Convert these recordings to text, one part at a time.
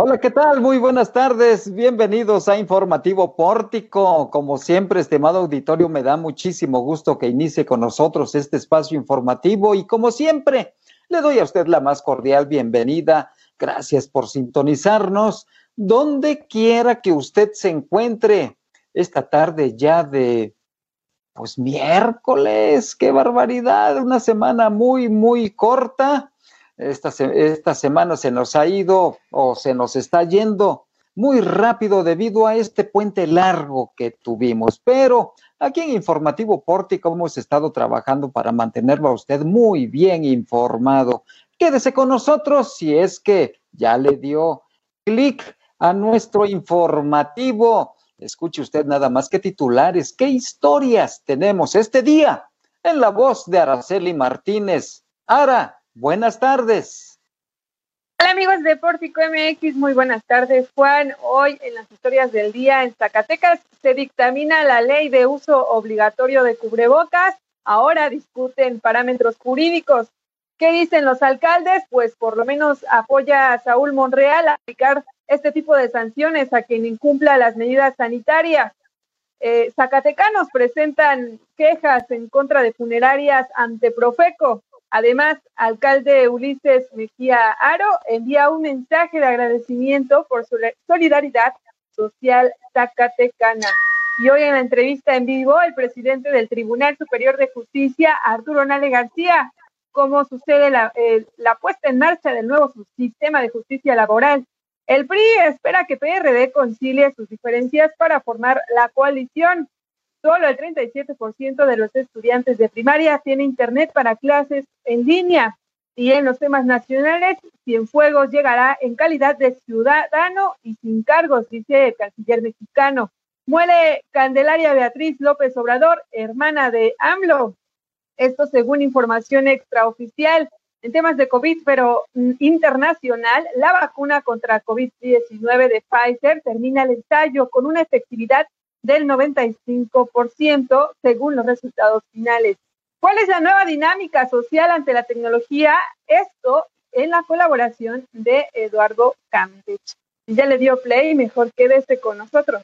Hola, ¿qué tal? Muy buenas tardes. Bienvenidos a Informativo Pórtico. Como siempre, estimado auditorio, me da muchísimo gusto que inicie con nosotros este espacio informativo y como siempre, le doy a usted la más cordial bienvenida. Gracias por sintonizarnos donde quiera que usted se encuentre esta tarde ya de pues miércoles, qué barbaridad, una semana muy, muy corta esta, esta semana se nos ha ido o se nos está yendo muy rápido debido a este puente largo que tuvimos. Pero aquí en Informativo Pórtico hemos estado trabajando para mantenerlo a usted muy bien informado. Quédese con nosotros si es que ya le dio clic a nuestro informativo. Escuche usted nada más que titulares, qué historias tenemos este día en la voz de Araceli Martínez. Ara, Buenas tardes. Hola amigos de Pórtico MX, muy buenas tardes. Juan, hoy en las historias del día en Zacatecas se dictamina la ley de uso obligatorio de cubrebocas. Ahora discuten parámetros jurídicos. ¿Qué dicen los alcaldes? Pues por lo menos apoya a Saúl Monreal a aplicar este tipo de sanciones a quien incumpla las medidas sanitarias. Eh, Zacatecanos presentan quejas en contra de funerarias ante Profeco. Además, alcalde Ulises Mejía Aro envía un mensaje de agradecimiento por su solidaridad social zacatecana. Y hoy en la entrevista en vivo, el presidente del Tribunal Superior de Justicia, Arturo Nale García, cómo sucede la, la puesta en marcha del nuevo sistema de justicia laboral. El PRI espera que PRD concilie sus diferencias para formar la coalición. Solo el 37% de los estudiantes de primaria tiene internet para clases en línea. Y en los temas nacionales, Cienfuegos llegará en calidad de ciudadano y sin cargos, dice el canciller mexicano. Muere Candelaria Beatriz López Obrador, hermana de AMLO. Esto según información extraoficial. En temas de COVID, pero mm, internacional, la vacuna contra COVID-19 de Pfizer termina el ensayo con una efectividad del 95% según los resultados finales. ¿Cuál es la nueva dinámica social ante la tecnología? Esto en la colaboración de Eduardo Campech. Ya le dio play, mejor quédese con nosotros.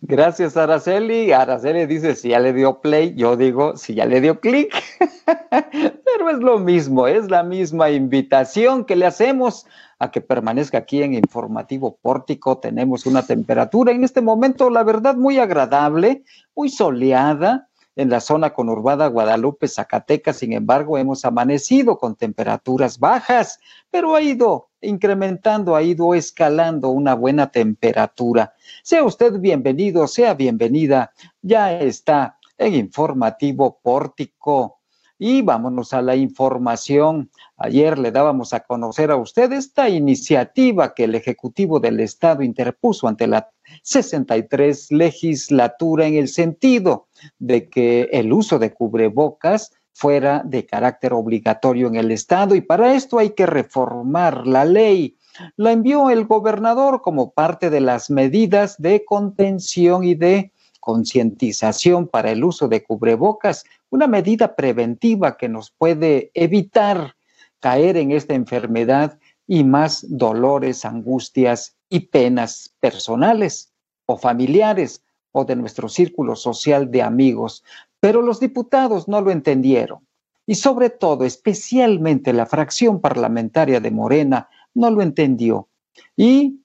Gracias, Araceli. Araceli dice si ya le dio play, yo digo si ya le dio clic. Pero es lo mismo, es la misma invitación que le hacemos a que permanezca aquí en Informativo Pórtico. Tenemos una temperatura en este momento, la verdad, muy agradable, muy soleada en la zona conurbada Guadalupe, Zacatecas. Sin embargo, hemos amanecido con temperaturas bajas, pero ha ido incrementando, ha ido escalando una buena temperatura. Sea usted bienvenido, sea bienvenida. Ya está en Informativo Pórtico. Y vámonos a la información. Ayer le dábamos a conocer a usted esta iniciativa que el Ejecutivo del Estado interpuso ante la 63 legislatura en el sentido de que el uso de cubrebocas fuera de carácter obligatorio en el Estado y para esto hay que reformar la ley. La envió el gobernador como parte de las medidas de contención y de concientización para el uso de cubrebocas, una medida preventiva que nos puede evitar caer en esta enfermedad y más dolores, angustias y penas personales o familiares o de nuestro círculo social de amigos. Pero los diputados no lo entendieron y sobre todo, especialmente la fracción parlamentaria de Morena no lo entendió y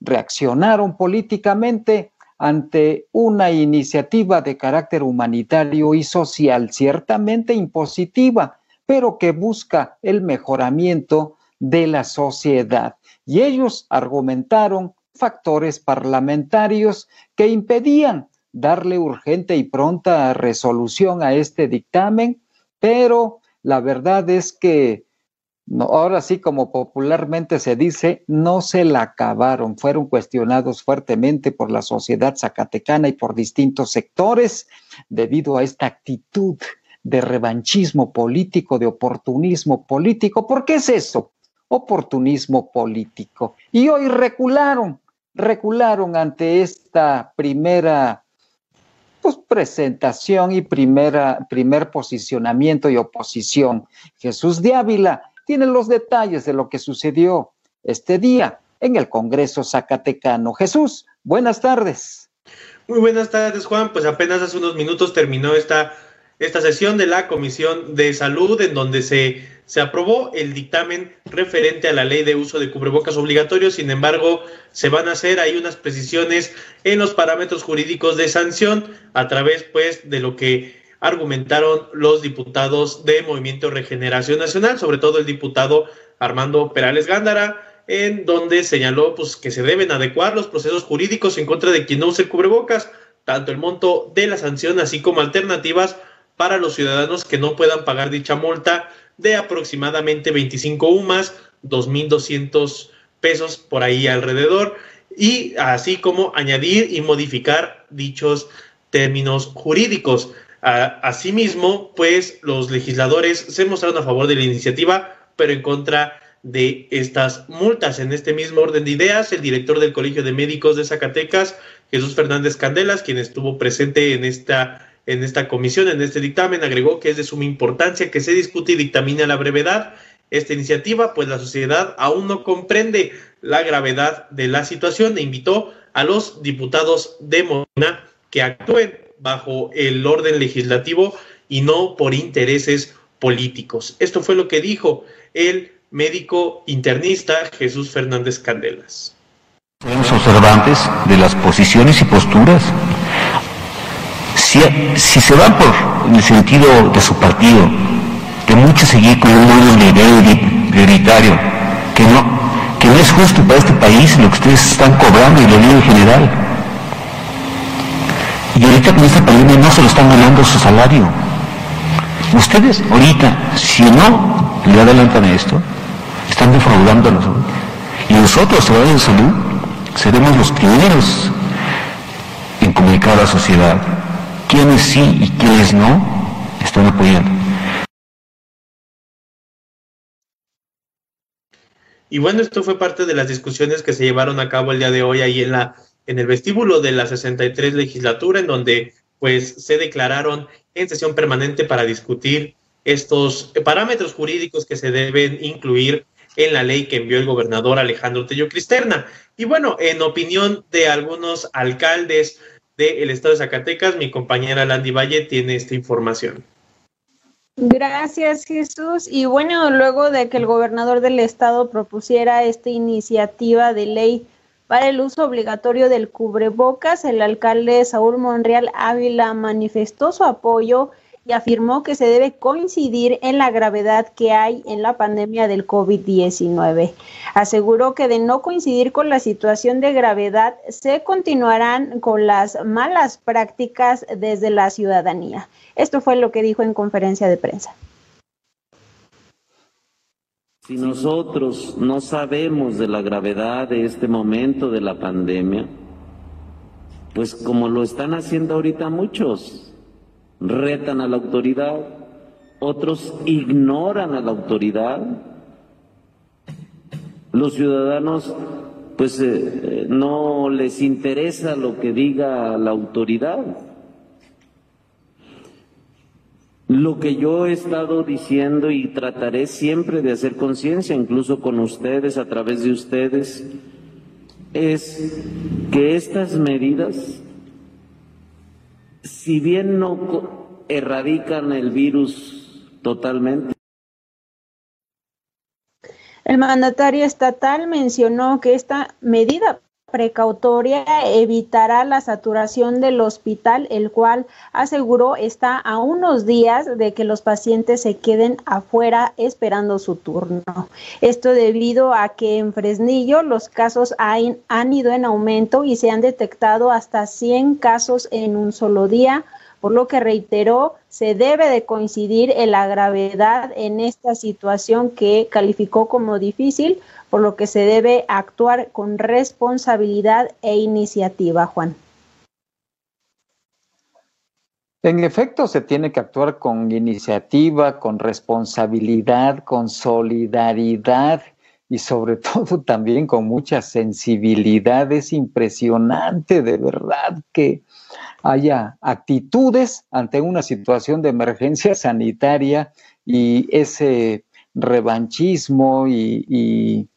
reaccionaron políticamente ante una iniciativa de carácter humanitario y social ciertamente impositiva, pero que busca el mejoramiento de la sociedad. Y ellos argumentaron factores parlamentarios que impedían darle urgente y pronta resolución a este dictamen, pero la verdad es que ahora sí, como popularmente se dice, no se la acabaron, fueron cuestionados fuertemente por la sociedad zacatecana y por distintos sectores debido a esta actitud de revanchismo político, de oportunismo político. ¿Por qué es eso? Oportunismo político. Y hoy recularon, recularon ante esta primera pues, presentación y primera, primer posicionamiento y oposición. Jesús de Ávila tiene los detalles de lo que sucedió este día en el Congreso Zacatecano. Jesús, buenas tardes. Muy buenas tardes, Juan. Pues apenas hace unos minutos terminó esta, esta sesión de la Comisión de Salud en donde se, se aprobó el dictamen referente a la ley de uso de cubrebocas obligatorios. Sin embargo, se van a hacer ahí unas precisiones en los parámetros jurídicos de sanción a través pues de lo que argumentaron los diputados de Movimiento Regeneración Nacional, sobre todo el diputado Armando Perales Gándara, en donde señaló pues, que se deben adecuar los procesos jurídicos en contra de quien no use cubrebocas, tanto el monto de la sanción así como alternativas para los ciudadanos que no puedan pagar dicha multa de aproximadamente 25 UMAS, 2.200 pesos por ahí alrededor, y así como añadir y modificar dichos términos jurídicos. Asimismo, pues los legisladores se mostraron a favor de la iniciativa, pero en contra de estas multas. En este mismo orden de ideas, el director del Colegio de Médicos de Zacatecas, Jesús Fernández Candelas, quien estuvo presente en esta, en esta comisión, en este dictamen, agregó que es de suma importancia que se discute y dictamine a la brevedad esta iniciativa, pues la sociedad aún no comprende la gravedad de la situación e invitó a los diputados de Morena que actúen bajo el orden legislativo y no por intereses políticos. Esto fue lo que dijo el médico internista Jesús Fernández Candelas. Somos observantes de las posiciones y posturas. Si, se van por el sentido de su partido, que mucho seguir con un orden prioritario, que no, es justo para este país lo que ustedes están cobrando y lo digo en general y ahorita con esta pandemia no se lo están ganando su salario. Ustedes ahorita, si no le adelantan a esto, están defraudando a nosotros. Y nosotros, ciudadanos de salud, seremos los primeros en comunicar a la sociedad quiénes sí y quiénes no están apoyando. Y bueno, esto fue parte de las discusiones que se llevaron a cabo el día de hoy ahí en la en el vestíbulo de la 63 legislatura, en donde pues se declararon en sesión permanente para discutir estos parámetros jurídicos que se deben incluir en la ley que envió el gobernador Alejandro Tello Cristerna. Y bueno, en opinión de algunos alcaldes del estado de Zacatecas, mi compañera Landy Valle tiene esta información. Gracias, Jesús. Y bueno, luego de que el gobernador del estado propusiera esta iniciativa de ley para el uso obligatorio del cubrebocas, el alcalde Saúl Monreal Ávila manifestó su apoyo y afirmó que se debe coincidir en la gravedad que hay en la pandemia del COVID-19. Aseguró que de no coincidir con la situación de gravedad, se continuarán con las malas prácticas desde la ciudadanía. Esto fue lo que dijo en conferencia de prensa. Si nosotros no sabemos de la gravedad de este momento de la pandemia, pues como lo están haciendo ahorita muchos, retan a la autoridad, otros ignoran a la autoridad, los ciudadanos pues eh, eh, no les interesa lo que diga la autoridad. Lo que yo he estado diciendo y trataré siempre de hacer conciencia, incluso con ustedes, a través de ustedes, es que estas medidas, si bien no erradican el virus totalmente, el mandatario estatal mencionó que esta medida precautoria evitará la saturación del hospital, el cual aseguró está a unos días de que los pacientes se queden afuera esperando su turno. Esto debido a que en Fresnillo los casos han, han ido en aumento y se han detectado hasta 100 casos en un solo día por lo que reiteró, se debe de coincidir en la gravedad en esta situación que calificó como difícil, por lo que se debe actuar con responsabilidad e iniciativa, Juan. En efecto, se tiene que actuar con iniciativa, con responsabilidad, con solidaridad y sobre todo también con mucha sensibilidad. Es impresionante, de verdad, que haya actitudes ante una situación de emergencia sanitaria y ese revanchismo y,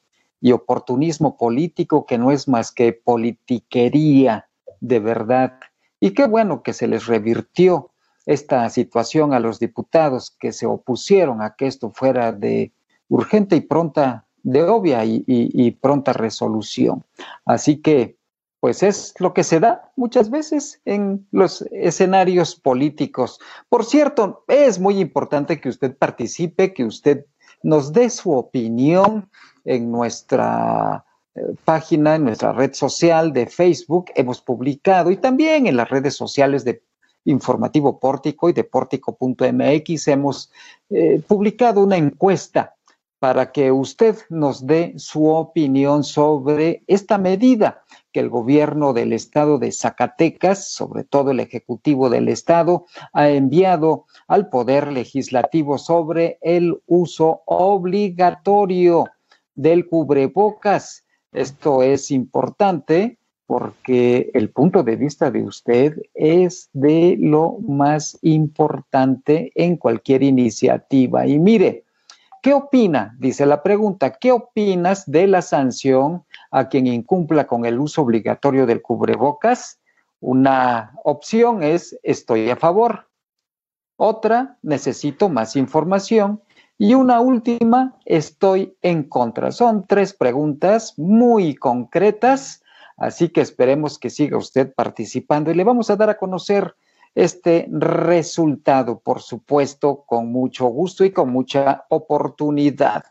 y oportunismo político que no es más que politiquería de verdad. Y qué bueno que se les revirtió esta situación a los diputados que se opusieron a que esto fuera de urgente y pronta, de obvia y, pronta resolución. Así que, pues es lo que se da muchas veces en los escenarios políticos. Por cierto, es muy importante que usted participe, que usted nos dé su opinión en nuestra eh, página, en nuestra red social de Facebook. Hemos publicado y también en las redes sociales de Informativo Pórtico y de pórtico.mx hemos eh, publicado una encuesta para que usted nos dé su opinión sobre esta medida que el gobierno del estado de Zacatecas, sobre todo el Ejecutivo del Estado, ha enviado al Poder Legislativo sobre el uso obligatorio del cubrebocas. Esto es importante porque el punto de vista de usted es de lo más importante en cualquier iniciativa. Y mire, ¿qué opina? Dice la pregunta, ¿qué opinas de la sanción a quien incumpla con el uso obligatorio del cubrebocas? Una opción es estoy a favor. Otra, necesito más información. Y una última, estoy en contra. Son tres preguntas muy concretas Así que esperemos que siga usted participando y le vamos a dar a conocer este resultado, por supuesto, con mucho gusto y con mucha oportunidad.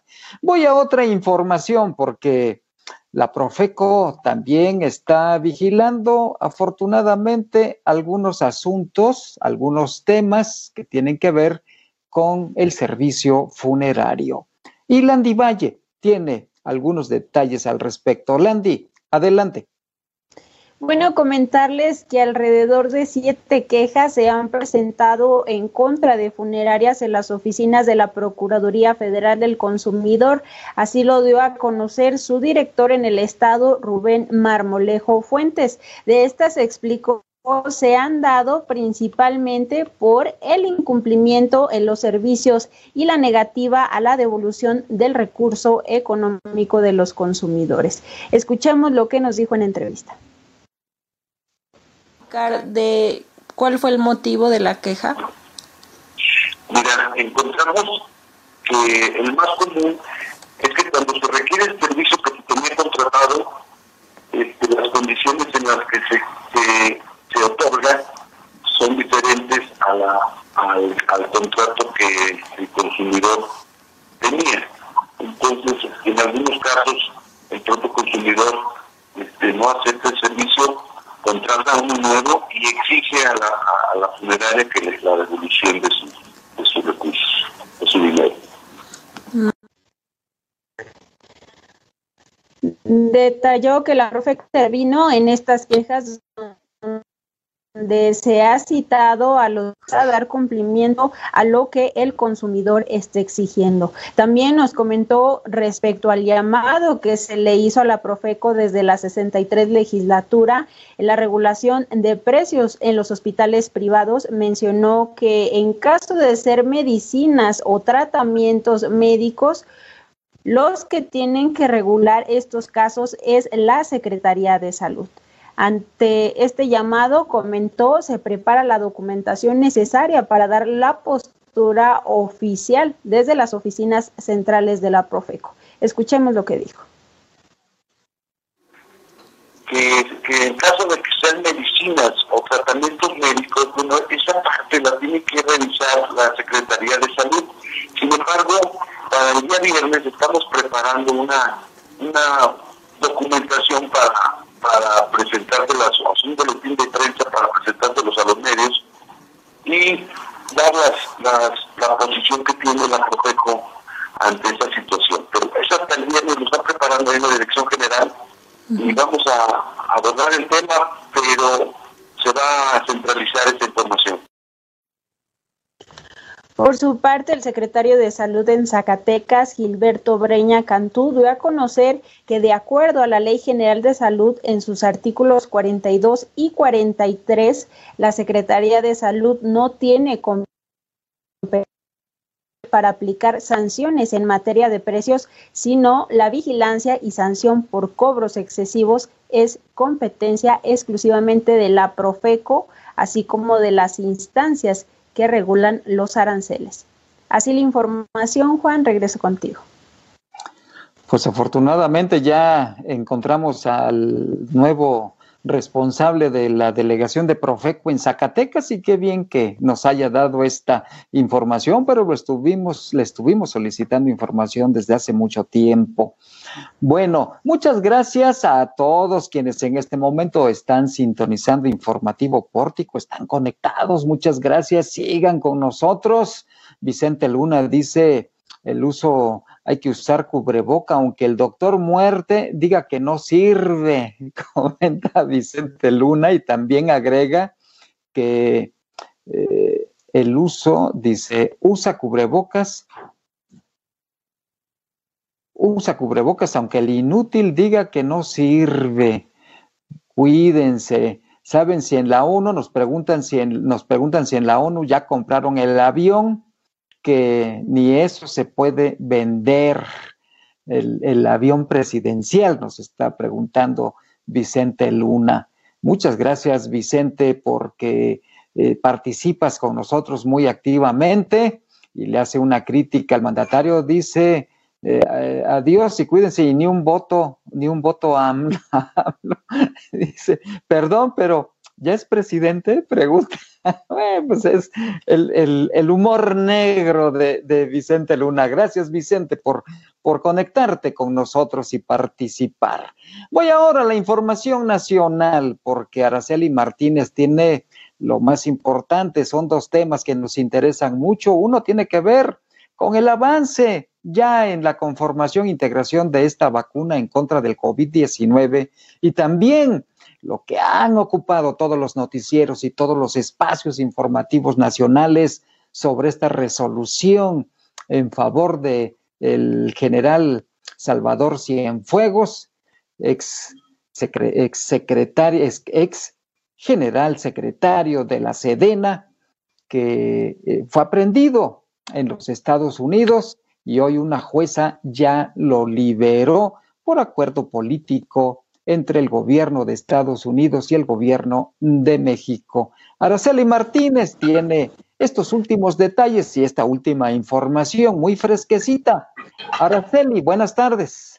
Voy a otra información porque la Profeco también está vigilando, afortunadamente, algunos asuntos, algunos temas que tienen que ver con el servicio funerario. Y Landy Valle tiene algunos detalles al respecto. Landy, adelante. Bueno, comentarles que alrededor de siete quejas se han presentado en contra de funerarias en las oficinas de la Procuraduría Federal del Consumidor. Así lo dio a conocer su director en el estado, Rubén Marmolejo Fuentes. De estas explicó se han dado principalmente por el incumplimiento en los servicios y la negativa a la devolución del recurso económico de los consumidores. Escuchemos lo que nos dijo en entrevista de cuál fue el motivo de la queja? Mira, encontramos que el más común es que cuando se requiere el servicio que se tenía contratado, este, las condiciones en las que se, se, otorga son diferentes a la, al, al contrato que el consumidor tenía. Entonces, en algunos casos, el propio consumidor este, no acepta el servicio contrata uno nuevo y exige a la, a la funeraria que les la devolución de, su, de sus recursos, de su dinero. Detalló que la profe intervino en estas quejas donde se ha citado a los a dar cumplimiento a lo que el consumidor esté exigiendo. También nos comentó respecto al llamado que se le hizo a la Profeco desde la 63 legislatura en la regulación de precios en los hospitales privados. Mencionó que en caso de ser medicinas o tratamientos médicos, los que tienen que regular estos casos es la Secretaría de Salud. Ante este llamado, comentó, se prepara la documentación necesaria para dar la postura oficial desde las oficinas centrales de la Profeco. Escuchemos lo que dijo. Que, en caso de que sean medicinas o tratamientos médicos, bueno, esa parte la tiene que revisar la Secretaría de Salud. Sin embargo, para el día viernes estamos preparando una, una documentación para para presentárselas, o un boletín de prensa para presentárselos a los medios y dar las, la posición que tiene la Profeco ante esa situación. Pero esa viernes lo está preparando en la Dirección General y vamos a abordar el tema, pero se va a centralizar esta información. Por su parte, el secretario de Salud en Zacatecas, Gilberto Breña Cantú, dio a conocer que de acuerdo a la Ley General de Salud, en sus artículos 42 y 43, la Secretaría de Salud no tiene competencia para aplicar sanciones en materia de precios, sino la vigilancia y sanción por cobros excesivos es competencia exclusivamente de la Profeco, así como de las instancias que regulan los aranceles. Así la información, Juan, regreso contigo. Pues afortunadamente ya encontramos al nuevo responsable de la delegación de Profeco en Zacatecas y qué bien que nos haya dado esta información, pero lo estuvimos, le estuvimos solicitando información desde hace mucho tiempo. Bueno, muchas gracias a todos quienes en este momento están sintonizando Informativo Pórtico, están conectados, muchas gracias, sigan con nosotros. Vicente Luna dice, el uso hay que usar cubreboca, aunque el doctor muerte diga que no sirve, comenta Vicente Luna y también agrega que eh, el uso, dice, usa cubrebocas, usa cubrebocas, aunque el inútil diga que no sirve. Cuídense. ¿Saben si en la ONU nos preguntan si en, nos preguntan si en la ONU ya compraron el avión? Ni eso se puede vender. El, avión presidencial, nos está preguntando Vicente Luna. Muchas gracias, Vicente, porque eh, participas con nosotros muy activamente y le hace una crítica al mandatario. Dice, eh, adiós y cuídense y ni un voto, ni un voto a Dice, perdón, pero ¿ya es presidente? Pregunta. pues es el, humor negro de, Vicente Luna. Gracias, Vicente, por, por conectarte con nosotros y participar. Voy ahora a la información nacional, porque Araceli Martínez tiene lo más importante, son dos temas que nos interesan mucho. Uno tiene que ver con el avance ya en la conformación e integración de esta vacuna en contra del COVID-19 y también lo que han ocupado todos los noticieros y todos los espacios informativos nacionales sobre esta resolución en favor de el general Salvador Cienfuegos, ex, ex secretario, ex, general secretario de la Sedena, que eh, fue aprendido en los Estados Unidos y hoy una jueza ya lo liberó por acuerdo político entre el gobierno de Estados Unidos y el gobierno de México. Araceli Martínez tiene estos últimos detalles y esta última información muy fresquecita. Araceli, buenas tardes.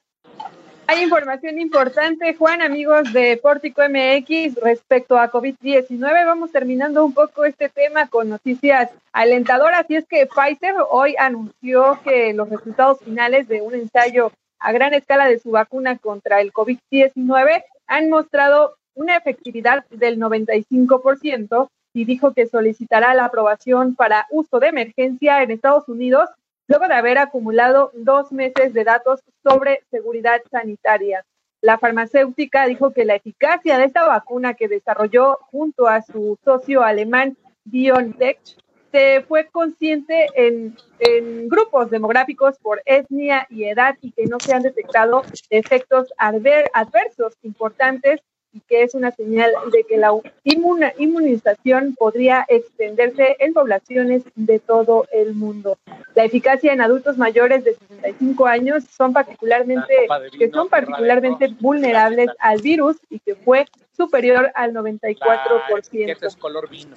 Hay información importante, Juan, amigos de Pórtico MX, respecto a COVID-19. Vamos terminando un poco este tema con noticias alentadoras. Y es que Pfizer hoy anunció que los resultados finales de un ensayo a gran escala de su vacuna contra el COVID-19 han mostrado una efectividad del 95% y dijo que solicitará la aprobación para uso de emergencia en Estados Unidos luego de haber acumulado dos meses de datos sobre seguridad sanitaria. La farmacéutica dijo que la eficacia de esta vacuna que desarrolló junto a su socio alemán BioNTech se fue consciente en, grupos demográficos por etnia y edad y que no se han detectado efectos adversos importantes y que es una señal de que la inmunización podría extenderse en poblaciones de todo el mundo. La eficacia en adultos mayores de 65 años son particularmente que son particularmente vulnerables al virus y que fue superior al 94%.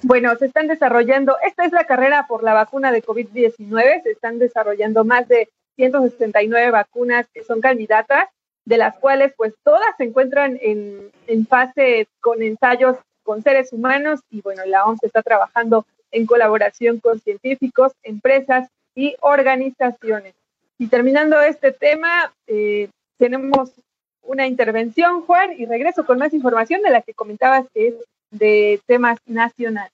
Bueno, se están desarrollando, esta es la carrera por la vacuna de COVID-19, se están desarrollando más de 169 vacunas que son candidatas de las cuales pues todas se encuentran en, en fase con ensayos con seres humanos y bueno, la OMS está trabajando en colaboración con científicos, empresas y organizaciones. Y terminando este tema, eh, tenemos una intervención, Juan, y regreso con más información de la que comentabas que es de temas nacionales.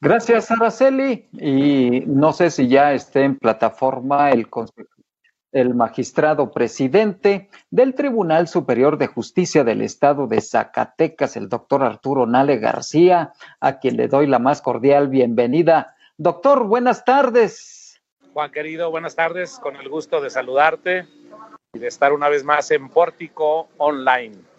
Gracias, Araceli. Y no sé si ya esté en plataforma el el magistrado presidente del Tribunal Superior de Justicia del Estado de Zacatecas, el doctor Arturo Nale García, a quien le doy la más cordial bienvenida. Doctor, buenas tardes. Juan querido, buenas tardes, con el gusto de saludarte y de estar una vez más en Pórtico Online.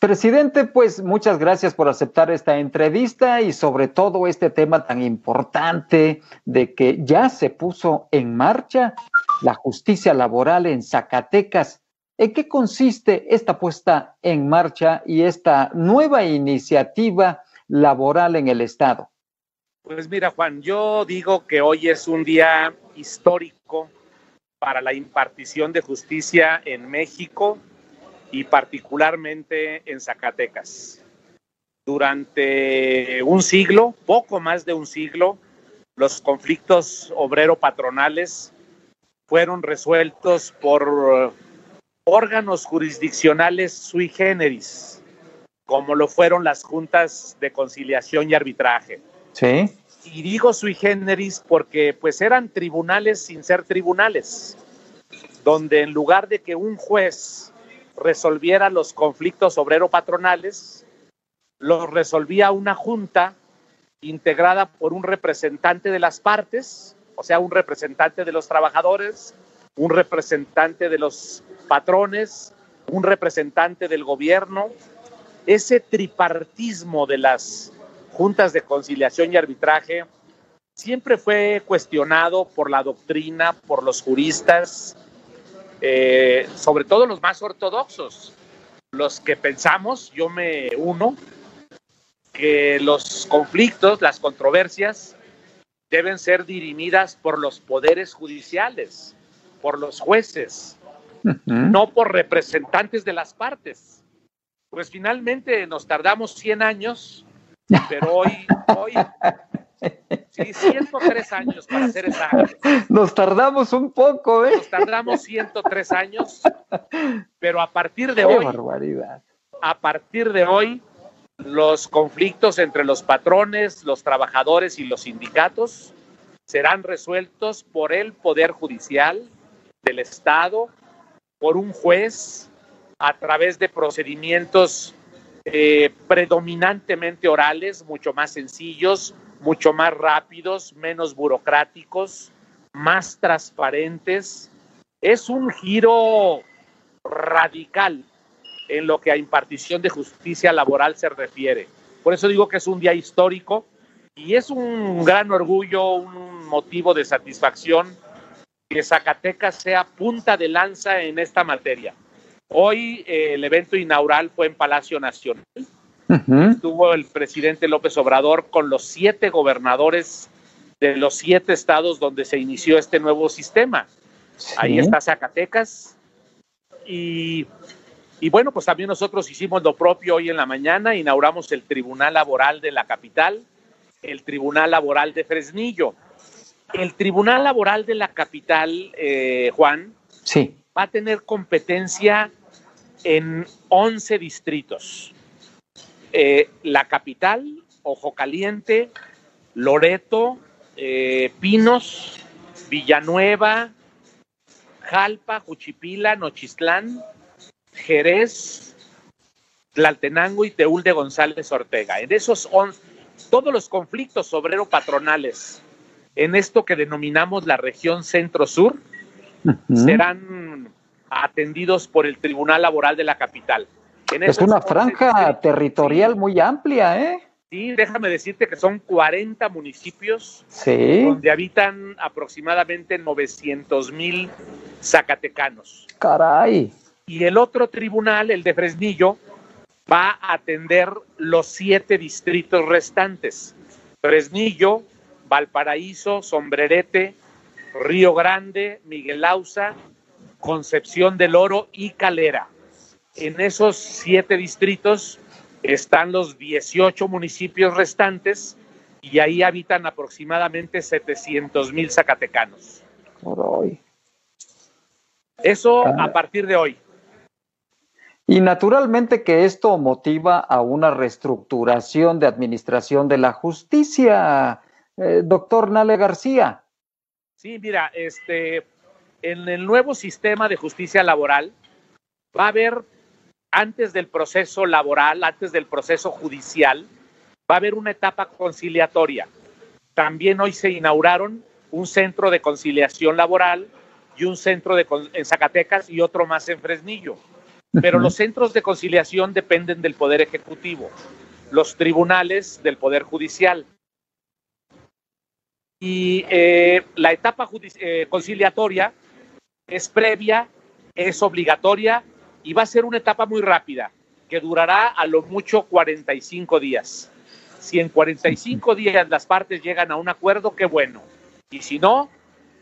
Presidente, pues muchas gracias por aceptar esta entrevista y sobre todo este tema tan importante de que ya se puso en marcha la justicia laboral en Zacatecas. ¿En qué consiste esta puesta en marcha y esta nueva iniciativa laboral en el Estado? Pues mira, Juan, yo digo que hoy es un día histórico para la impartición de justicia en México y particularmente en Zacatecas. Durante un siglo, poco más de un siglo, los conflictos obrero-patronales fueron resueltos por órganos jurisdiccionales sui generis, como lo fueron las juntas de conciliación y arbitraje. Sí. Y digo sui generis porque pues eran tribunales sin ser tribunales, donde en lugar de que un juez resolviera los conflictos obrero-patronales, los resolvía una junta integrada por un representante de las partes, o sea, un representante de los trabajadores, un representante de los patrones, un representante del gobierno. Ese tripartismo de las juntas de conciliación y arbitraje siempre fue cuestionado por la doctrina, por los juristas, eh, sobre todo los más ortodoxos, los que pensamos, yo me uno, que los conflictos, las controversias, deben ser dirimidas por los poderes judiciales, por los jueces, no por representantes de las partes. Pues finalmente nos tardamos 100 años, pero hoy, hoy Sí, 103 años para ser exactos. Nos tardamos un poco, ¿eh? Nos tardamos 103 años, pero a partir de hoy. barbaridad! A partir de hoy, los conflictos entre los patrones, los trabajadores y los sindicatos serán resueltos por el Poder Judicial del Estado, por un juez, a través de procedimientos eh, predominantemente orales, mucho más sencillos, mucho más rápidos, menos burocráticos, más transparentes. Es un giro radical en lo que a impartición de justicia laboral se refiere. Por eso digo que es un día histórico y es un gran orgullo, un motivo de satisfacción que Zacatecas sea punta de lanza en esta materia. Hoy eh, el evento inaugural fue en Palacio Nacional Estuvo el presidente López Obrador con los siete gobernadores de los siete estados donde se inició este nuevo sistema. Ahí está Zacatecas. Y, y, bueno, pues también nosotros hicimos lo propio hoy en la mañana, inauguramos el Tribunal Laboral de la capital, el Tribunal Laboral de Fresnillo. El Tribunal Laboral de la capital, eh, Juan, sí. va a tener competencia en 11 distritos. Eh, la capital, Ojo Caliente, Loreto, eh, Pinos, Villanueva, Jalpa, Juchipila, Nochistlán, Jerez, Tlaltenango y Teúl de González Ortega. En esos todos los conflictos obrero-patronales en esto que denominamos la región centro-sur serán atendidos por el Tribunal Laboral de la capital es una franja territorial muy amplia, ¿eh? Sí, déjame decirte que son 40 municipios donde habitan aproximadamente 900 mil zacatecanos. Caray. Y el otro tribunal, el de Fresnillo, va a atender los siete distritos restantes. Fresnillo, Valparaíso, Sombrerete, Río Grande, Miguel Ausa, Concepción del Oro y Calera en esos siete distritos están los 18 municipios restantes y ahí habitan aproximadamente 700 mil zacatecanos. Por hoy. Eso a ah. partir de hoy. Y naturalmente que esto motiva a una reestructuración de administración de la justicia, eh, doctor Nale García. Sí, mira, este, en el nuevo sistema de justicia laboral va a haber antes del proceso laboral, antes del proceso judicial, va a haber una etapa conciliatoria. También hoy se inauguraron un centro de conciliación laboral y un centro de, en Zacatecas y otro más en Fresnillo. Pero los centros de conciliación dependen del Poder Ejecutivo, los tribunales del Poder Judicial. Y eh, la etapa eh, conciliatoria es previa, es obligatoria y va a ser una etapa muy rápida, que durará a lo mucho 45 días. Si en 45 días las partes llegan a un acuerdo, qué bueno. Y si no,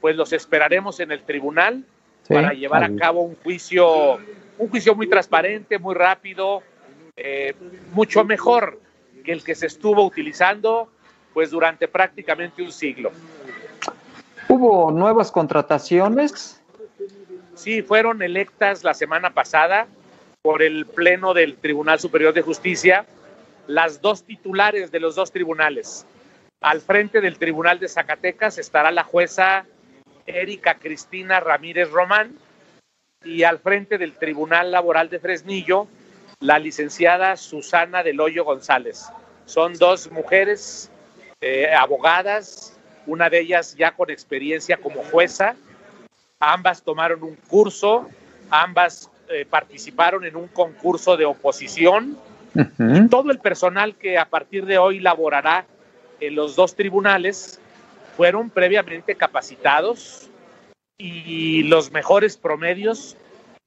pues los esperaremos en el tribunal para llevar a cabo un juicio, un juicio muy transparente, muy rápido, eh, mucho mejor que el que se estuvo utilizando pues durante prácticamente un siglo. ¿Hubo nuevas contrataciones? Sí, fueron electas la semana pasada por el Pleno del Tribunal Superior de Justicia las dos titulares de los dos tribunales. Al frente del Tribunal de Zacatecas estará la jueza Erika Cristina Ramírez Román y al frente del Tribunal Laboral de Fresnillo la licenciada Susana Del Hoyo González. Son dos mujeres eh, abogadas, una de ellas ya con experiencia como jueza. Ambas tomaron un curso, ambas eh, participaron en un concurso de oposición. y todo el personal que a partir de hoy laborará en los dos tribunales fueron previamente capacitados y los mejores promedios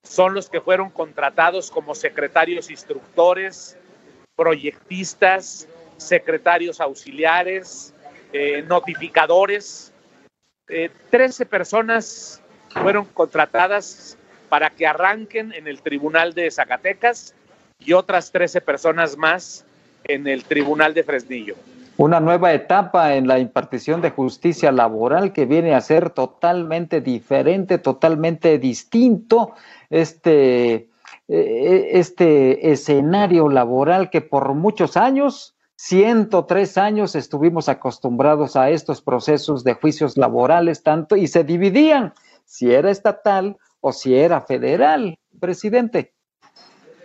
son los que fueron contratados como secretarios instructores, proyectistas, secretarios auxiliares, eh, notificadores. Eh, trece personas fueron contratadas para que arranquen en el Tribunal de Zacatecas y otras 13 personas más en el Tribunal de Fresnillo. Una nueva etapa en la impartición de justicia laboral que viene a ser totalmente diferente, totalmente distinto este, eh, este escenario laboral que por muchos años 103 años estuvimos acostumbrados a estos procesos de juicios laborales tanto y se dividían si era estatal o si era federal, presidente.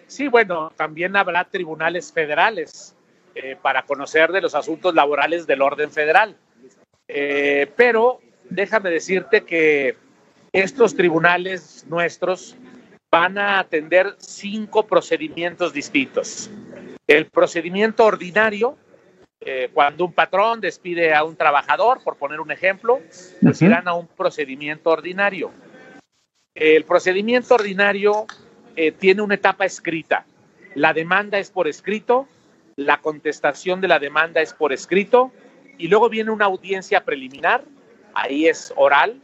Sí, bueno, también habrá tribunales federales eh, para conocer de los asuntos laborales del orden federal. Eh, pero déjame decirte que estos tribunales nuestros van a atender cinco procedimientos distintos. El procedimiento ordinario, eh, cuando un patrón despide a un trabajador, por poner un ejemplo, pues irán a un procedimiento ordinario. El procedimiento ordinario eh, tiene una etapa escrita. La demanda es por escrito, la contestación de la demanda es por escrito, y luego viene una audiencia preliminar, ahí es oral,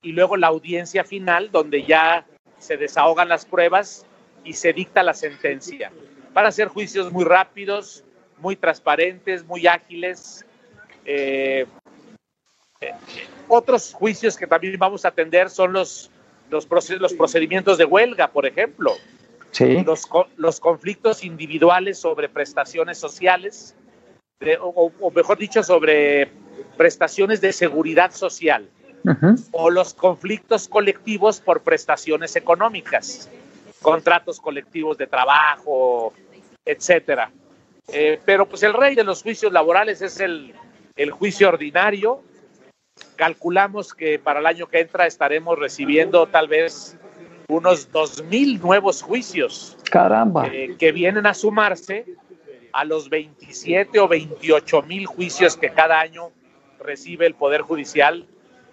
y luego la audiencia final, donde ya se desahogan las pruebas y se dicta la sentencia. Para hacer juicios muy rápidos, muy transparentes, muy ágiles. Eh, eh, otros juicios que también vamos a atender son los, los, procedimientos de huelga, por ejemplo. Los, los conflictos individuales sobre prestaciones sociales, o, o, mejor dicho, sobre prestaciones de seguridad social, o los conflictos colectivos por prestaciones económicas contratos colectivos de trabajo, etcétera. Eh, pero pues el rey de los juicios laborales es el, el juicio ordinario. Calculamos que para el año que entra estaremos recibiendo tal vez unos dos mil nuevos juicios. Caramba. Eh, que vienen a sumarse a los 27 o 28 mil juicios que cada año recibe el Poder Judicial.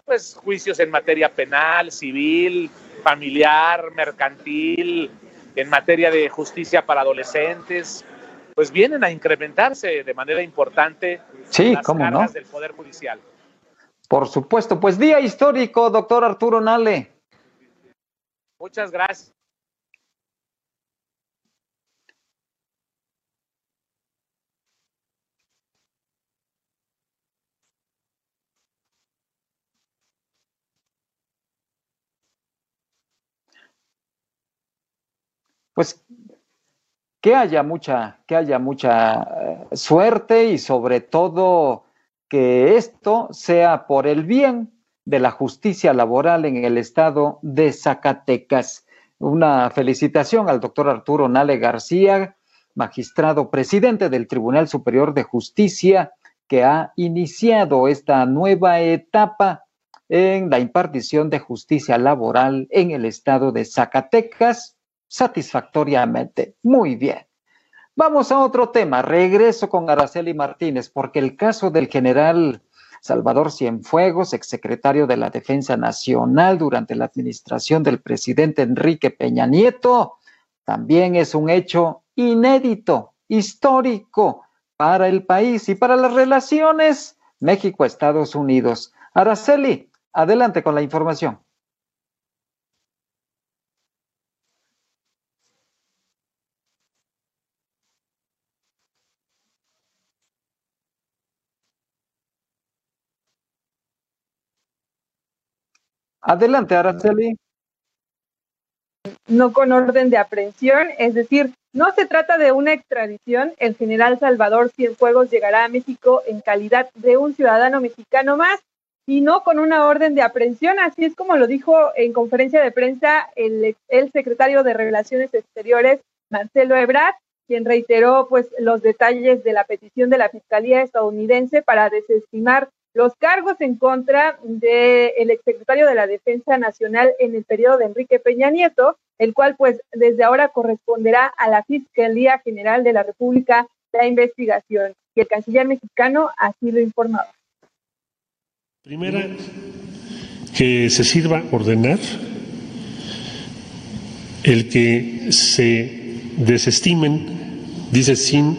Pues juicios en materia penal, civil, familiar, mercantil, en materia de justicia para adolescentes, pues vienen a incrementarse de manera importante sí, las cargas del Poder Judicial. Por supuesto, pues día histórico, doctor Arturo Nale. Muchas gracias. pues que haya mucha, que haya mucha eh, suerte y sobre todo que esto sea por el bien de la justicia laboral en el estado de Zacatecas. Una felicitación al doctor Arturo Nale García, magistrado presidente del Tribunal Superior de Justicia, que ha iniciado esta nueva etapa en la impartición de justicia laboral en el estado de Zacatecas satisfactoriamente. Muy bien. Vamos a otro tema. Regreso con Araceli Martínez, porque el caso del general Salvador Cienfuegos, exsecretario de la Defensa Nacional durante la administración del presidente Enrique Peña Nieto, también es un hecho inédito, histórico para el país y para las relaciones México-Estados Unidos. Araceli, adelante con la información. Adelante, Araceli. No con orden de aprehensión, es decir, no se trata de una extradición. El general Salvador Cienfuegos llegará a México en calidad de un ciudadano mexicano más y no con una orden de aprehensión. Así es como lo dijo en conferencia de prensa el, el secretario de Relaciones Exteriores, Marcelo Ebrard, quien reiteró pues los detalles de la petición de la Fiscalía estadounidense para desestimar los cargos en contra del exsecretario de la Defensa Nacional en el periodo de Enrique Peña Nieto, el cual pues desde ahora corresponderá a la Fiscalía General de la República la investigación. Y el canciller mexicano así lo informaba. Primera, que se sirva ordenar el que se desestimen, dice sin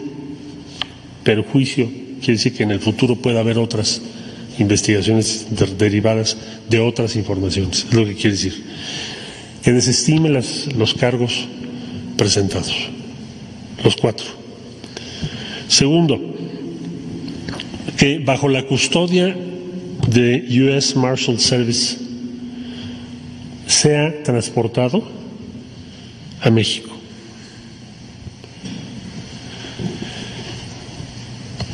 perjuicio, quiere decir que en el futuro pueda haber otras investigaciones derivadas de otras informaciones, es lo que quiere decir. Que desestime las, los cargos presentados, los cuatro. Segundo, que bajo la custodia de US Marshal Service sea transportado a México.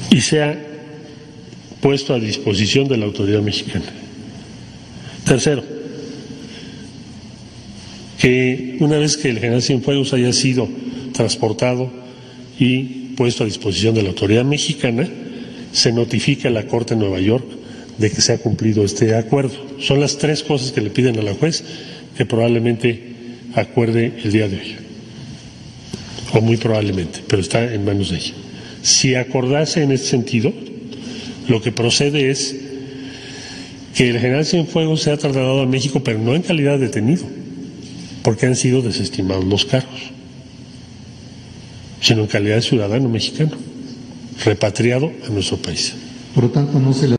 Y sea puesto a disposición de la autoridad mexicana. Tercero, que una vez que el general Cienfuegos haya sido transportado y puesto a disposición de la autoridad mexicana, se notifique a la Corte de Nueva York de que se ha cumplido este acuerdo. Son las tres cosas que le piden a la juez que probablemente acuerde el día de hoy. O muy probablemente, pero está en manos de ella. Si acordase en ese sentido, lo que procede es que el general Cienfuegos se ha trasladado a México, pero no en calidad de detenido, porque han sido desestimados los cargos, sino en calidad de ciudadano mexicano, repatriado a nuestro país. Por lo tanto, no se le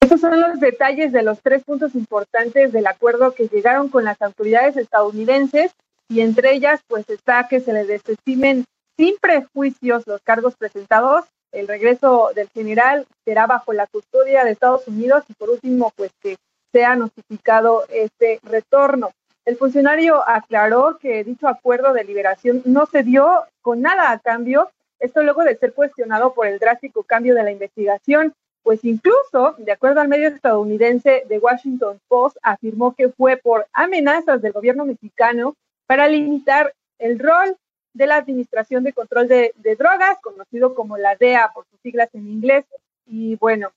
Estos son los detalles de los tres puntos importantes del acuerdo que llegaron con las autoridades estadounidenses y entre ellas pues está que se le desestimen sin prejuicios los cargos presentados el regreso del general será bajo la custodia de Estados Unidos y por último, pues que sea notificado este retorno. El funcionario aclaró que dicho acuerdo de liberación no se dio con nada a cambio, esto luego de ser cuestionado por el drástico cambio de la investigación, pues incluso, de acuerdo al medio estadounidense The Washington Post, afirmó que fue por amenazas del gobierno mexicano para limitar el rol de la Administración de Control de, Drogas, conocido como la DEA por sus siglas en inglés. Y bueno,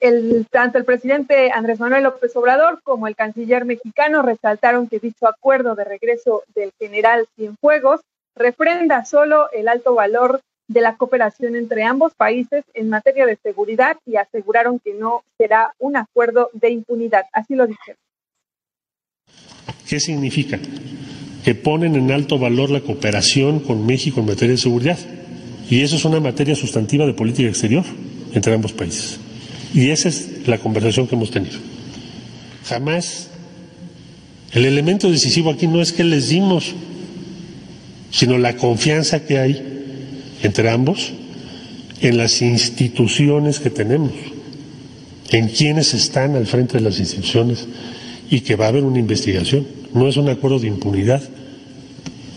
el, tanto el presidente Andrés Manuel López Obrador como el canciller mexicano resaltaron que dicho acuerdo de regreso del general Cienfuegos refrenda solo el alto valor de la cooperación entre ambos países en materia de seguridad y aseguraron que no será un acuerdo de impunidad. Así lo dijeron. ¿Qué significa? Que ponen en alto valor la cooperación con México en materia de seguridad. Y eso es una materia sustantiva de política exterior entre ambos países. Y esa es la conversación que hemos tenido. Jamás el elemento decisivo aquí no es que les dimos, sino la confianza que hay entre ambos en las instituciones que tenemos, en quienes están al frente de las instituciones y que va a haber una investigación. No es un acuerdo de impunidad,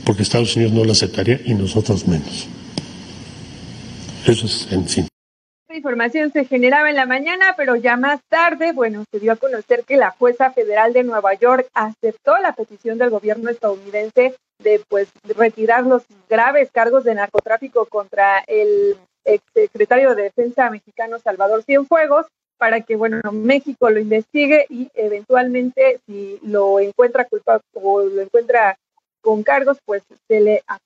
porque Estados Unidos no lo aceptaría y nosotros menos. Eso es en sí. Esta información se generaba en la mañana, pero ya más tarde, bueno, se dio a conocer que la jueza federal de Nueva York aceptó la petición del gobierno estadounidense de pues retirar los graves cargos de narcotráfico contra el exsecretario de Defensa mexicano Salvador Cienfuegos para que, bueno, México lo investigue y eventualmente si lo encuentra culpable o lo encuentra con cargos, pues se le acusa.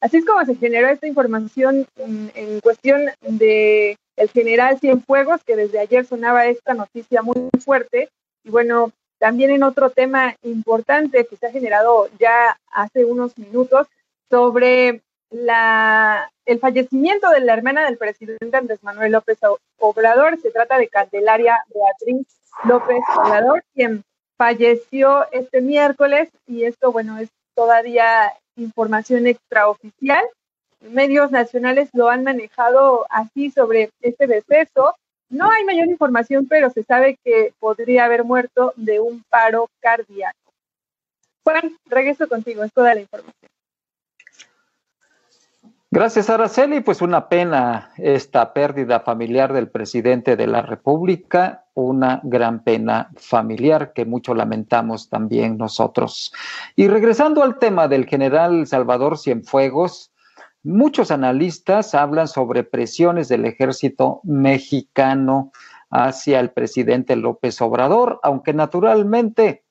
Así es como se generó esta información en, cuestión de el general Cienfuegos, que desde ayer sonaba esta noticia muy fuerte. Y bueno, también en otro tema importante que se ha generado ya hace unos minutos sobre la, el fallecimiento de la hermana del presidente Andrés Manuel López Obrador. Se trata de Candelaria Beatriz López Obrador, quien falleció este miércoles y esto, bueno, es todavía información extraoficial. Medios nacionales lo han manejado así sobre este deceso. No hay mayor información, pero se sabe que podría haber muerto de un paro cardíaco. Juan, regreso contigo, es toda la información. Gracias, Araceli. Pues una pena esta pérdida familiar del presidente de la República, una gran pena familiar que mucho lamentamos también nosotros. Y regresando al tema del general Salvador Cienfuegos, muchos analistas hablan sobre presiones del ejército mexicano hacia el presidente López Obrador, aunque naturalmente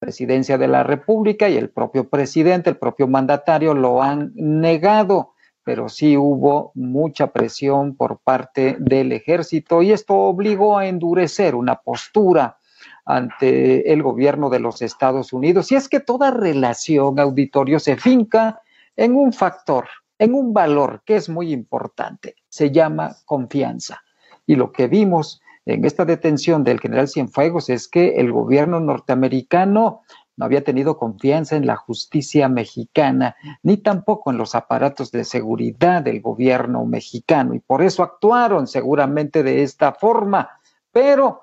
presidencia de la República y el propio presidente, el propio mandatario lo han negado pero sí hubo mucha presión por parte del ejército y esto obligó a endurecer una postura ante el gobierno de los Estados Unidos. Y es que toda relación, auditorio, se finca en un factor, en un valor que es muy importante, se llama confianza. Y lo que vimos en esta detención del general Cienfuegos es que el gobierno norteamericano no había tenido confianza en la justicia mexicana, ni tampoco en los aparatos de seguridad del gobierno mexicano, y por eso actuaron seguramente de esta forma, pero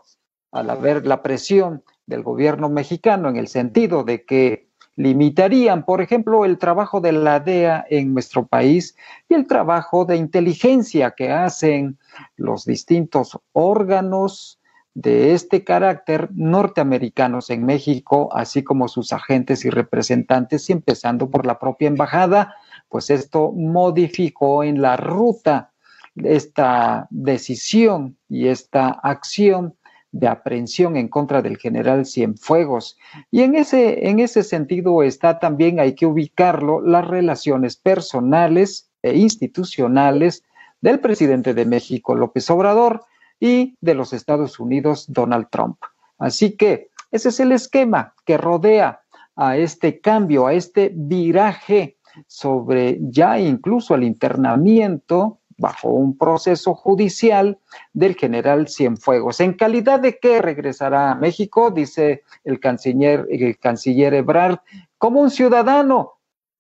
al haber la presión del gobierno mexicano en el sentido de que limitarían, por ejemplo, el trabajo de la DEA en nuestro país y el trabajo de inteligencia que hacen los distintos órganos de este carácter norteamericanos en México, así como sus agentes y representantes, y empezando por la propia embajada, pues esto modificó en la ruta esta decisión y esta acción de aprehensión en contra del general Cienfuegos. Y en ese, en ese sentido está también, hay que ubicarlo, las relaciones personales e institucionales del presidente de México, López Obrador, y de los Estados Unidos, Donald Trump. Así que ese es el esquema que rodea a este cambio, a este viraje sobre ya incluso el internamiento bajo un proceso judicial del general Cienfuegos. ¿En calidad de qué regresará a México? Dice el canciller, el canciller Ebrard, como un ciudadano,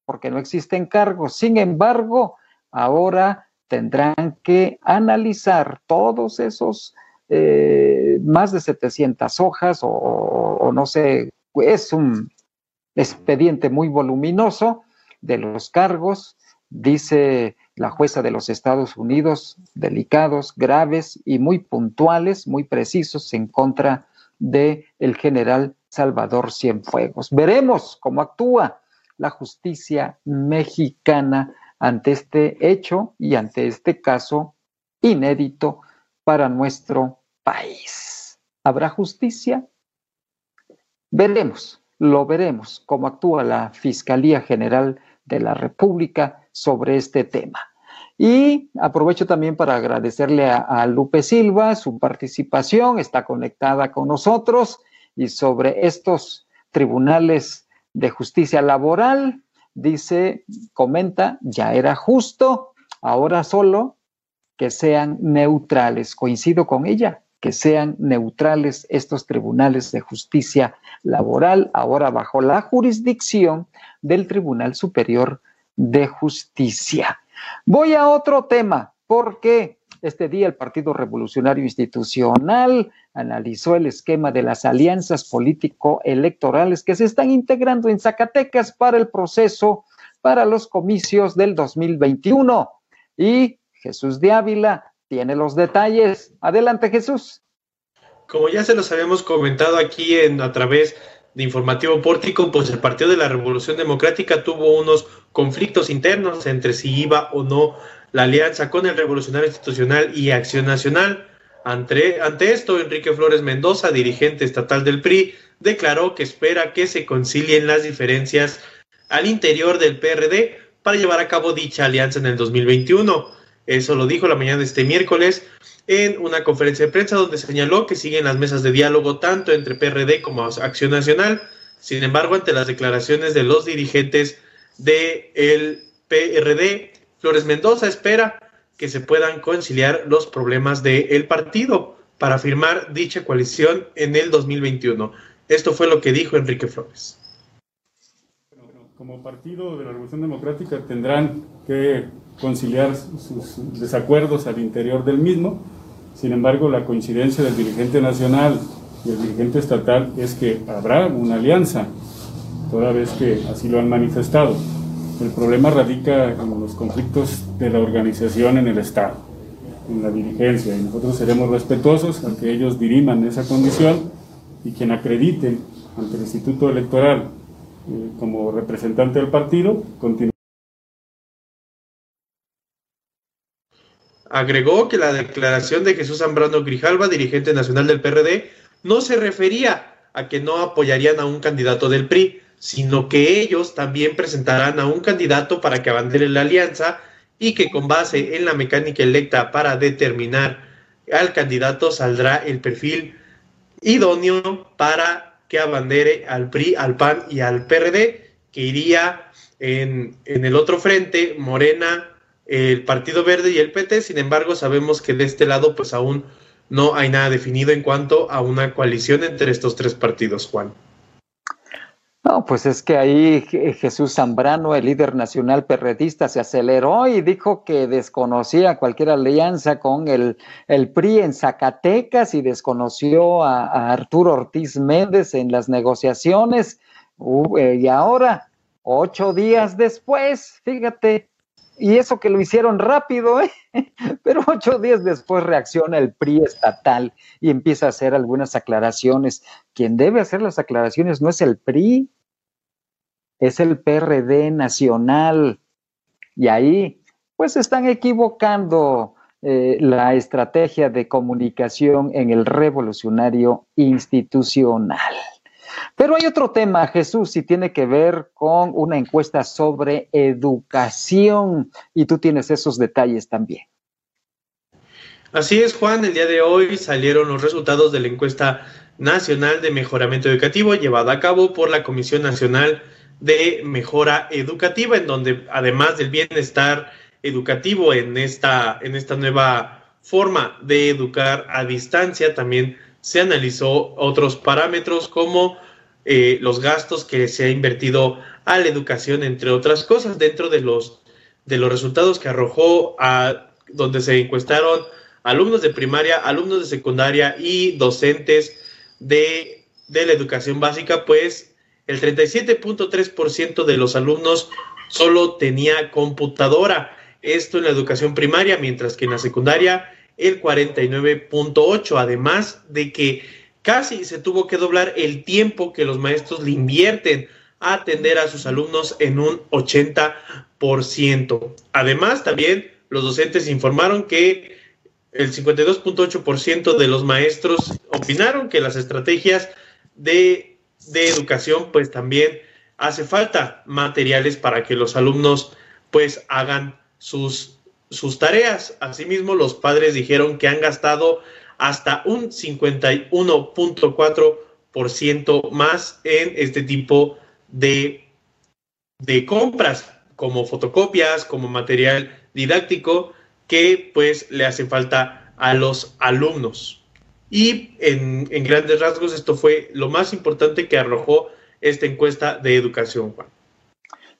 porque no existen cargos. Sin embargo, ahora tendrán que analizar todos esos eh, más de 700 hojas o, no sé, es un expediente muy voluminoso de los cargos, dice la jueza de los Estados Unidos, delicados, graves y muy puntuales, muy precisos en contra de el general Salvador Cienfuegos. Veremos cómo actúa la justicia mexicana ante este hecho y ante este caso inédito para nuestro país. ¿Habrá justicia? Veremos, lo veremos, cómo actúa la Fiscalía General de la República sobre este tema. Y aprovecho también para agradecerle a, a, Lupe Silva su participación, está conectada con nosotros y sobre estos tribunales de justicia laboral, dice, comenta, ya era justo, ahora solo que sean neutrales. Coincido con ella, que sean neutrales estos tribunales de justicia laboral, ahora bajo la jurisdicción del Tribunal Superior de Justicia. Voy a otro tema, porque este día el Partido Revolucionario Institucional analizó el esquema de las alianzas político-electorales que se están integrando en Zacatecas para el proceso para los comicios del 2021. Y Jesús de Ávila tiene los detalles. Adelante, Jesús. Como ya se los habíamos comentado aquí en, a través de Informativo Pórtico, pues el Partido de la Revolución Democrática tuvo unos conflictos internos entre si iba o no la alianza con el Revolucionario Institucional y Acción Nacional. Ante, ante esto, Enrique Flores Mendoza, dirigente estatal del PRI, declaró que espera que se concilien las diferencias al interior del PRD para llevar a cabo dicha alianza en el 2021. Eso lo dijo la mañana de este miércoles en una conferencia de prensa donde señaló que siguen las mesas de diálogo tanto entre PRD como Acción Nacional. Sin embargo, ante las declaraciones de los dirigentes del PRD, Flores Mendoza espera que se puedan conciliar los problemas del partido para firmar dicha coalición en el 2021. Esto fue lo que dijo Enrique Flores. Como partido de la Revolución Democrática tendrán que conciliar sus desacuerdos al interior del mismo. Sin embargo, la coincidencia del dirigente nacional y el dirigente estatal es que habrá una alianza, toda vez que así lo han manifestado. El problema radica en los conflictos de la organización en el Estado, en la dirigencia, y nosotros seremos respetuosos a que ellos diriman esa condición y quien acredite ante el Instituto Electoral eh, como representante del partido, continúe. Agregó que la declaración de Jesús Zambrano Grijalva, dirigente nacional del PRD, no se refería a que no apoyarían a un candidato del PRI, sino que ellos también presentarán a un candidato para que abandere la alianza y que con base en la mecánica electa para determinar al candidato saldrá el perfil idóneo para que abandere al PRI, al PAN y al PRD, que iría en, en el otro frente, Morena, el Partido Verde y el PT. Sin embargo, sabemos que de este lado pues aún no hay nada definido en cuanto a una coalición entre estos tres partidos, Juan. No, pues es que ahí Jesús Zambrano, el líder nacional perredista, se aceleró y dijo que desconocía cualquier alianza con el, el PRI en Zacatecas y desconoció a, Arturo Ortiz Méndez en las negociaciones. Uh, y ahora, ocho días después, fíjate, y eso que lo hicieron rápido, ¿eh? pero ocho días después reacciona el PRI estatal y empieza a hacer algunas aclaraciones. Quien debe hacer las aclaraciones no es el PRI, es el PRD nacional. Y ahí, pues están equivocando eh, la estrategia de comunicación en el revolucionario institucional. Pero hay otro tema, Jesús, y tiene que ver con una encuesta sobre educación, y tú tienes esos detalles también. Así es, Juan, el día de hoy salieron los resultados de la encuesta nacional de mejoramiento educativo llevada a cabo por la Comisión Nacional de mejora educativa, en donde además del bienestar educativo en esta, en esta nueva forma de educar a distancia, también se analizó otros parámetros como eh, los gastos que se ha invertido a la educación, entre otras cosas, dentro de los, de los resultados que arrojó a donde se encuestaron alumnos de primaria, alumnos de secundaria y docentes de, de la educación básica, pues el 37.3% de los alumnos solo tenía computadora. Esto en la educación primaria, mientras que en la secundaria el 49.8%, además de que casi se tuvo que doblar el tiempo que los maestros le invierten a atender a sus alumnos en un 80%. Además, también los docentes informaron que el 52.8% de los maestros opinaron que las estrategias de de educación, pues también hace falta materiales para que los alumnos pues hagan sus, sus tareas. Asimismo, los padres dijeron que han gastado hasta un 51.4% más en este tipo de, de compras, como fotocopias, como material didáctico, que pues le hace falta a los alumnos. Y en, grandes rasgos esto fue lo más importante que arrojó esta encuesta de educación, Juan.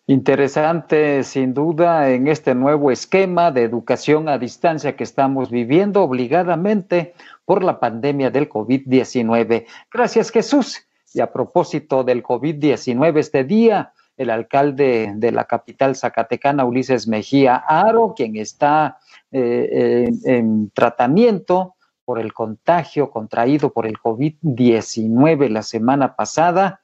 Interesante, sin duda, en este nuevo esquema de educación a distancia que estamos viviendo obligadamente por la pandemia del COVID-19. Gracias, Jesús. Y a propósito del COVID-19, este día, el alcalde de la capital zacatecana, Ulises Mejía Aro, quien está eh, en tratamiento por el contagio contraído por el COVID-19 la semana pasada,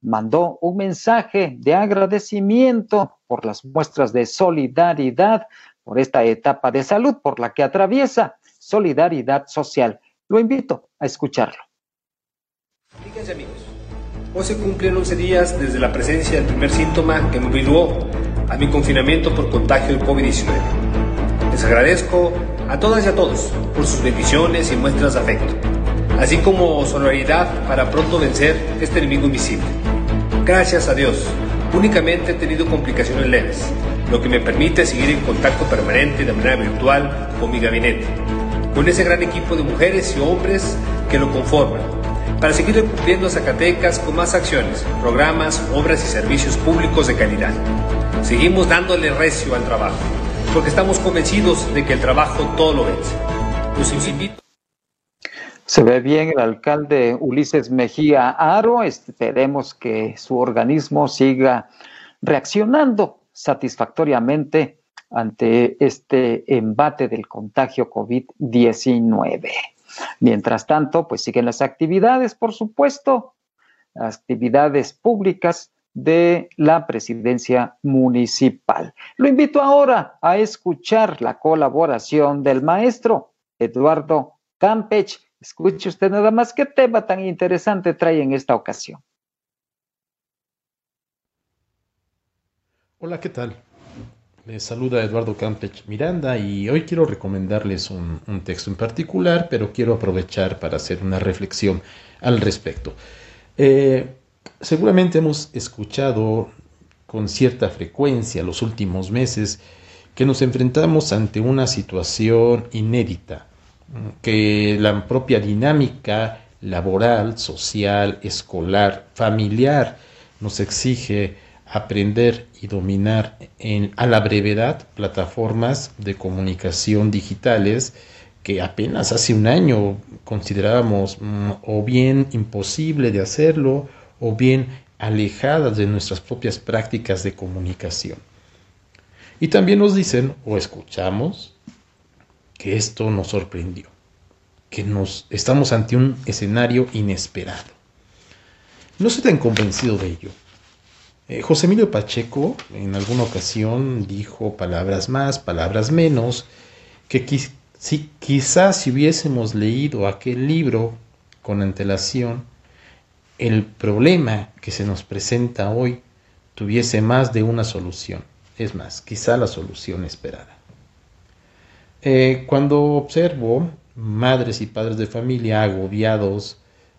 mandó un mensaje de agradecimiento por las muestras de solidaridad por esta etapa de salud por la que atraviesa solidaridad social. Lo invito a escucharlo. Fíjense amigos, hoy se cumplen 11 días desde la presencia del primer síntoma que me obligó a mi confinamiento por contagio del COVID-19. Les agradezco a todas y a todos por sus bendiciones y muestras de afecto, así como solidaridad para pronto vencer este enemigo invisible. Gracias a Dios, únicamente he tenido complicaciones leves, lo que me permite seguir en contacto permanente de manera virtual con mi gabinete, con ese gran equipo de mujeres y hombres que lo conforman, para seguir cumpliendo Zacatecas con más acciones, programas, obras y servicios públicos de calidad. Seguimos dándole recio al trabajo, porque estamos convencidos de que el trabajo todo lo vence. Los invito. Se ve bien el alcalde Ulises Mejía Aro. Esperemos que su organismo siga reaccionando satisfactoriamente ante este embate del contagio COVID-19. Mientras tanto, pues siguen las actividades, por supuesto, actividades públicas de la presidencia municipal. Lo invito ahora a escuchar la colaboración del maestro Eduardo Campech. Escuche usted nada más qué tema tan interesante trae en esta ocasión. Hola, ¿qué tal? Les saluda Eduardo Campech Miranda y hoy quiero recomendarles un, texto en particular, pero quiero aprovechar para hacer una reflexión al respecto. Eh, seguramente hemos escuchado con cierta frecuencia los últimos meses que nos enfrentamos ante una situación inédita, que la propia dinámica laboral, social, escolar, familiar nos exige aprender y dominar en, a la brevedad plataformas de comunicación digitales que apenas hace un año considerábamos mm, o bien imposible de hacerlo o bien alejadas de nuestras propias prácticas de comunicación. Y también nos dicen o escuchamos que esto nos sorprendió, que nos estamos ante un escenario inesperado. No estoy tan convencido de ello. Eh, José Emilio Pacheco en alguna ocasión dijo palabras más, palabras menos, que si, quizás si hubiésemos leído aquel libro con antelación, el problema que se nos presenta hoy tuviese más de una solución. Es más, quizá la solución esperada. Eh, cuando observo madres y padres de familia agobiados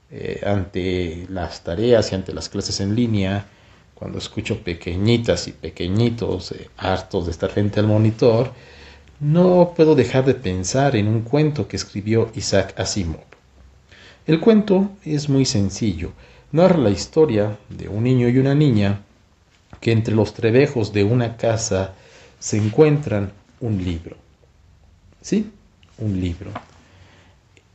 eh, ante las tareas y ante las clases en línea, cuando escucho pequeñitas y pequeñitos eh, hartos de estar frente al monitor, no puedo dejar de pensar en un cuento que escribió Isaac Asimov. El cuento es muy sencillo. Narra la historia de un niño y una niña que entre los trebejos de una casa se encuentran un libro. ¿Sí? Un libro.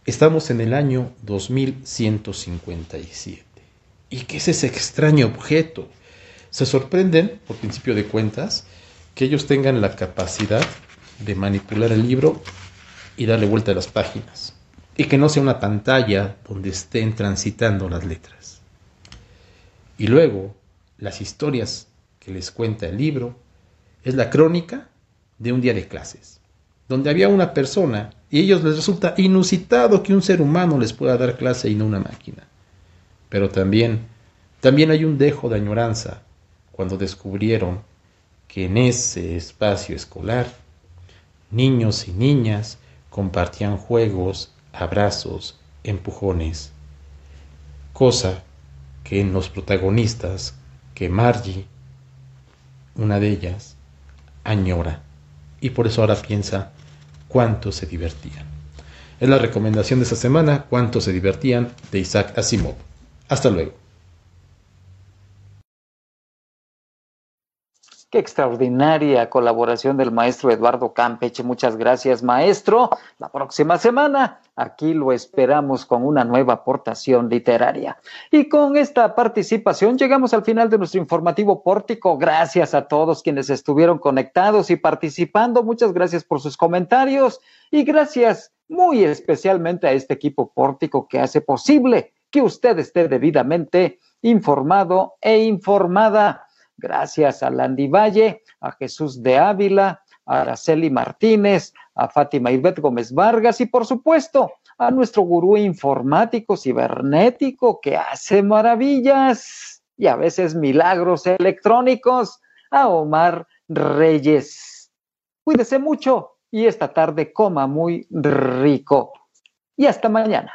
Estamos en el año 2157. ¿Y qué es ese extraño objeto? Se sorprenden, por principio de cuentas, que ellos tengan la capacidad de manipular el libro y darle vuelta a las páginas. Y que no sea una pantalla donde estén transitando las letras. Y luego, las historias que les cuenta el libro es la crónica de un día de clases, donde había una persona y a ellos les resulta inusitado que un ser humano les pueda dar clase y no una máquina. Pero también, también hay un dejo de añoranza cuando descubrieron que en ese espacio escolar niños y niñas compartían juegos, abrazos, empujones, cosa que en los protagonistas, que Margie, una de ellas, añora y por eso ahora piensa cuánto se divertían. Es la recomendación de esta semana, cuánto se divertían, de Isaac Asimov. Hasta luego. Extraordinaria colaboración del maestro Eduardo Campeche. Muchas gracias, maestro. La próxima semana aquí lo esperamos con una nueva aportación literaria. Y con esta participación llegamos al final de nuestro informativo pórtico. Gracias a todos quienes estuvieron conectados y participando. Muchas gracias por sus comentarios y gracias muy especialmente a este equipo pórtico que hace posible que usted esté debidamente informado e informada. Gracias a Landy Valle, a Jesús de Ávila, a Araceli Martínez, a Fátima Ivette Gómez Vargas y por supuesto a nuestro gurú informático cibernético que hace maravillas y a veces milagros electrónicos, a Omar Reyes. Cuídese mucho y esta tarde coma muy rico. Y hasta mañana.